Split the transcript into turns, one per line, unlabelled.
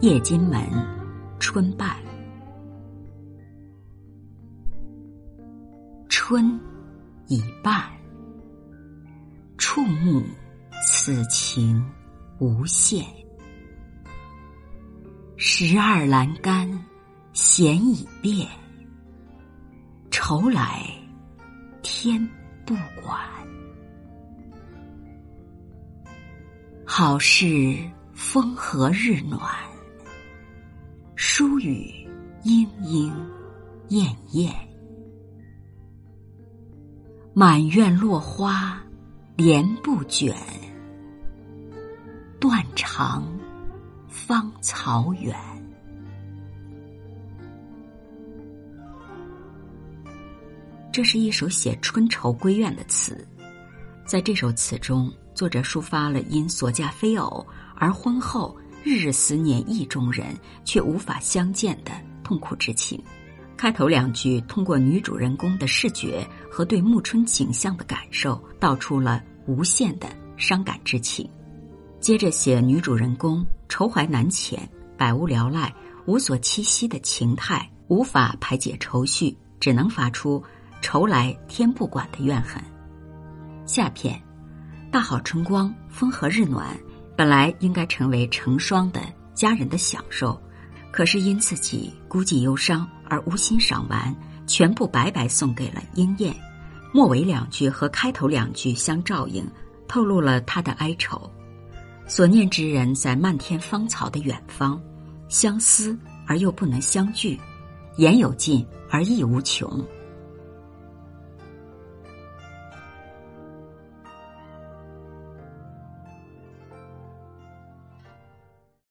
夜金门，春半。春已半，触目此情无限。十二栏杆弦已变，愁来天不管。好事风和日暖。疏雨莺莺燕燕，满院落花莲不卷，断肠芳草远。这是一首写春愁闺怨的词，在这首词中，作者抒发了因所嫁非偶而婚后。日日思念意中人，却无法相见的痛苦之情。开头两句通过女主人公的视觉和对暮春景象的感受，道出了无限的伤感之情。接着写女主人公愁怀难遣、百无聊赖、无所栖息的情态，无法排解愁绪，只能发出“愁来天不管”的怨恨。下片，大好春光，风和日暖。本来应该成为成双的家人的享受，可是因自己孤寂忧伤而无心赏玩，全部白白送给了英燕。末尾两句和开头两句相照应，透露了他的哀愁。所念之人在漫天芳草的远方，相思而又不能相聚，言有尽而意无穷。